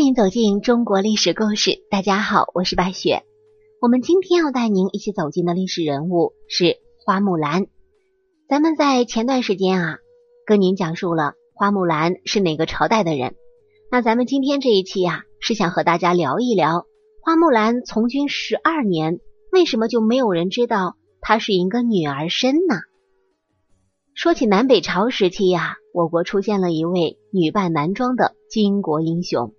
欢迎走进中国历史故事。大家好，我是白雪。我们今天要带您一起走进的历史人物是花木兰。咱们在前段时间啊，跟您讲述了花木兰是哪个朝代的人。那咱们今天这一期呀，是想和大家聊一聊花木兰从军十二年，为什么就没有人知道她是一个女儿身呢？说起南北朝时期呀，我国出现了一位女扮男装的巾帼英雄，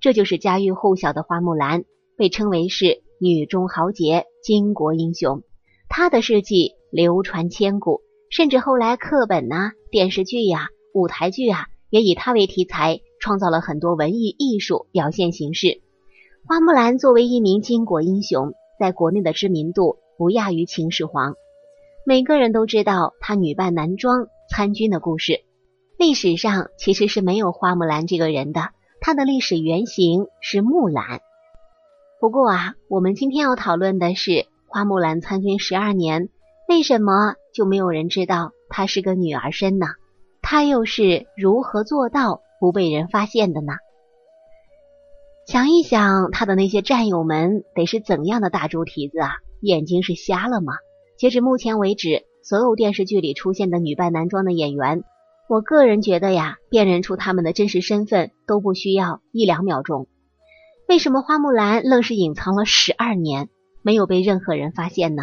这就是家喻户晓的花木兰，被称为是女中豪杰、巾帼英雄。她的事迹流传千古，甚至后来课本呐、电视剧呀、舞台剧啊，也以她为题材，创造了很多文艺艺术表现形式。花木兰作为一名巾帼英雄，在国内的知名度不亚于秦始皇。每个人都知道她女扮男装参军的故事。历史上其实是没有花木兰这个人的，她的历史原型是木兰。不过啊，我们今天要讨论的是花木兰参军十二年，为什么就没有人知道她是个女儿身呢？她又是如何做到不被人发现的呢？想一想，她的那些战友们得是怎样的大猪蹄子啊？眼睛是瞎了吗？截止目前为止，所有电视剧里出现的女扮男装的演员，我个人觉得呀，辨认出他们的真实身份都不需要一两秒钟。为什么花木兰愣是隐藏了十二年，没有被任何人发现呢？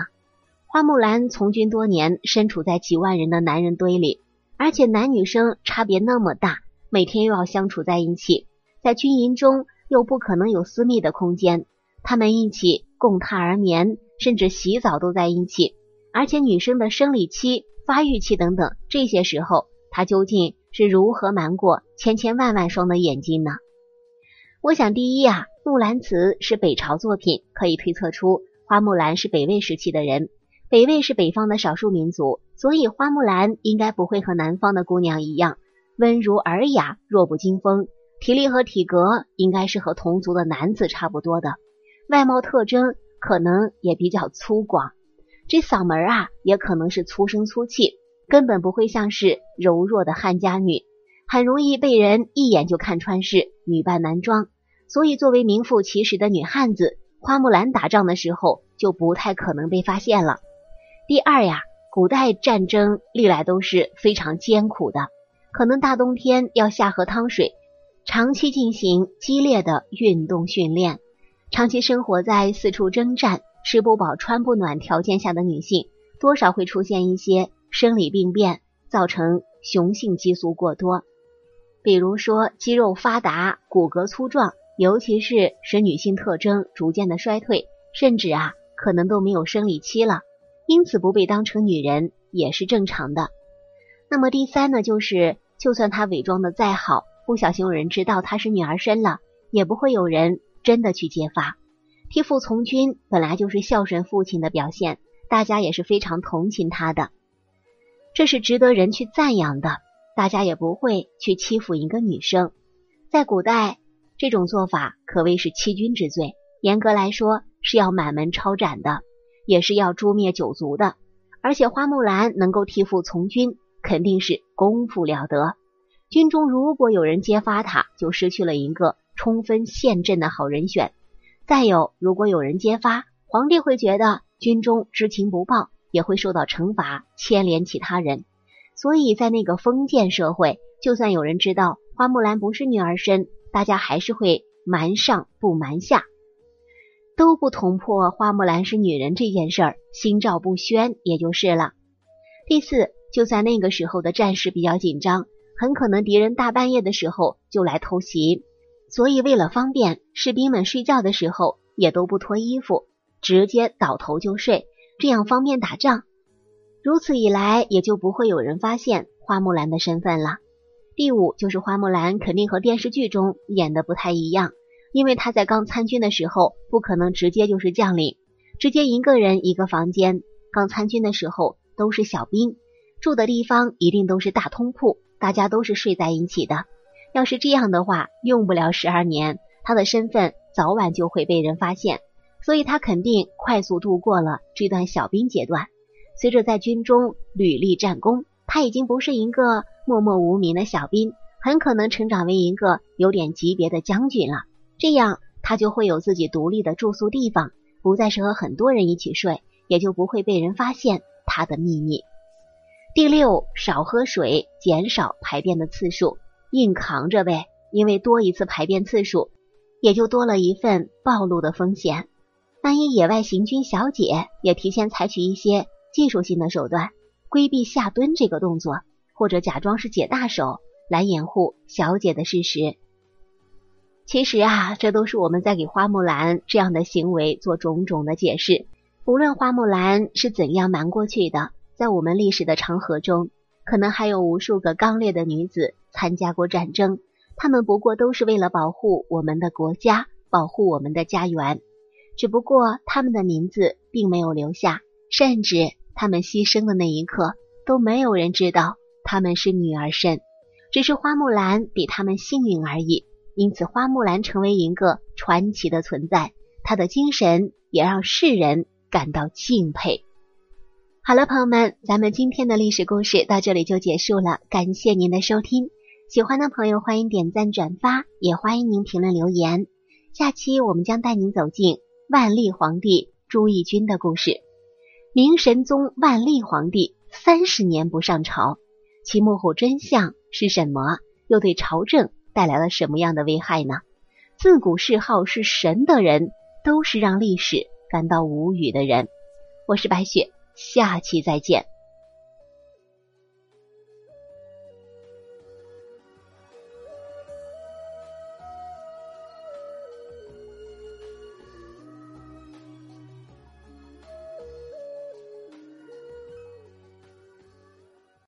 花木兰从军多年，身处在几万人的男人堆里，而且男女生差别那么大，每天又要相处在一起，在军营中又不可能有私密的空间，他们一起共榻而眠，甚至洗澡都在一起。而且女生的生理期、发育期等等这些时候，他究竟是如何瞒过千千万万双的眼睛呢？我想，第一啊，《木兰辞》是北朝作品，可以推测出花木兰是北魏时期的人。北魏是北方的少数民族，所以花木兰应该不会和南方的姑娘一样温如尔雅、弱不禁风，体力和体格应该是和同族的男子差不多的，外貌特征可能也比较粗犷。这嗓门啊，也可能是粗声粗气，根本不会像是柔弱的汉家女，很容易被人一眼就看穿是女扮男装。所以，作为名副其实的女汉子，花木兰打仗的时候就不太可能被发现了。第二呀，古代战争历来都是非常艰苦的，可能大冬天要下河趟水，长期进行激烈的运动训练，长期生活在四处征战。吃不饱穿不暖条件下的女性，多少会出现一些生理病变，造成雄性激素过多，比如说肌肉发达、骨骼粗壮，尤其是使女性特征逐渐的衰退，甚至啊可能都没有生理期了，因此不被当成女人也是正常的。那么第三呢，就是就算她伪装的再好，不小心有人知道她是女儿身了，也不会有人真的去揭发。替父从军本来就是孝顺父亲的表现，大家也是非常同情他的，这是值得人去赞扬的。大家也不会去欺负一个女生，在古代这种做法可谓是欺君之罪，严格来说是要满门抄斩的，也是要诛灭九族的。而且花木兰能够替父从军，肯定是功夫了得。军中如果有人揭发他，就失去了一个冲锋陷阵的好人选。再有，如果有人揭发，皇帝会觉得军中知情不报，也会受到惩罚，牵连其他人。所以在那个封建社会，就算有人知道花木兰不是女儿身，大家还是会瞒上不瞒下，都不捅破花木兰是女人这件事儿，心照不宣也就是了。第四，就在那个时候的战事比较紧张，很可能敌人大半夜的时候就来偷袭。所以，为了方便士兵们睡觉的时候也都不脱衣服，直接倒头就睡，这样方便打仗。如此一来，也就不会有人发现花木兰的身份了。第五，就是花木兰肯定和电视剧中演的不太一样，因为她在刚参军的时候不可能直接就是将领，直接一个人一个房间。刚参军的时候都是小兵，住的地方一定都是大通铺，大家都是睡在一起的。要是这样的话，用不了十二年，他的身份早晚就会被人发现，所以他肯定快速度过了这段小兵阶段。随着在军中屡立战功，他已经不是一个默默无名的小兵，很可能成长为一个有点级别的将军了。这样他就会有自己独立的住宿地方，不再是和很多人一起睡，也就不会被人发现他的秘密。第六，少喝水，减少排便的次数，硬扛着呗。因为多一次排便次数，也就多了一份暴露的风险。万一野外行军小姐也提前采取一些技术性的手段，规避下蹲这个动作，或者假装是解大手来掩护小姐的事实。其实啊，这都是我们在给花木兰这样的行为做种种的解释。无论花木兰是怎样瞒过去的，在我们历史的长河中，可能还有无数个刚烈的女子参加过战争。她们不过都是为了保护我们的国家，保护我们的家园。只不过他们的名字并没有留下，甚至他们牺牲的那一刻，都没有人知道他们是女儿身。只是花木兰比他们幸运而已。因此，花木兰成为一个传奇的存在，她的精神也让世人感到敬佩。好了，朋友们，咱们今天的历史故事到这里就结束了，感谢您的收听。喜欢的朋友欢迎点赞转发，也欢迎您评论留言。下期我们将带您走进万历皇帝朱翊钧的故事。明神宗万历皇帝三十年不上朝，其幕后真相是什么？又对朝政带来了什么样的危害呢？自古谥号是神的人，都是让历史感到无语的人。我是白雪，下期再见。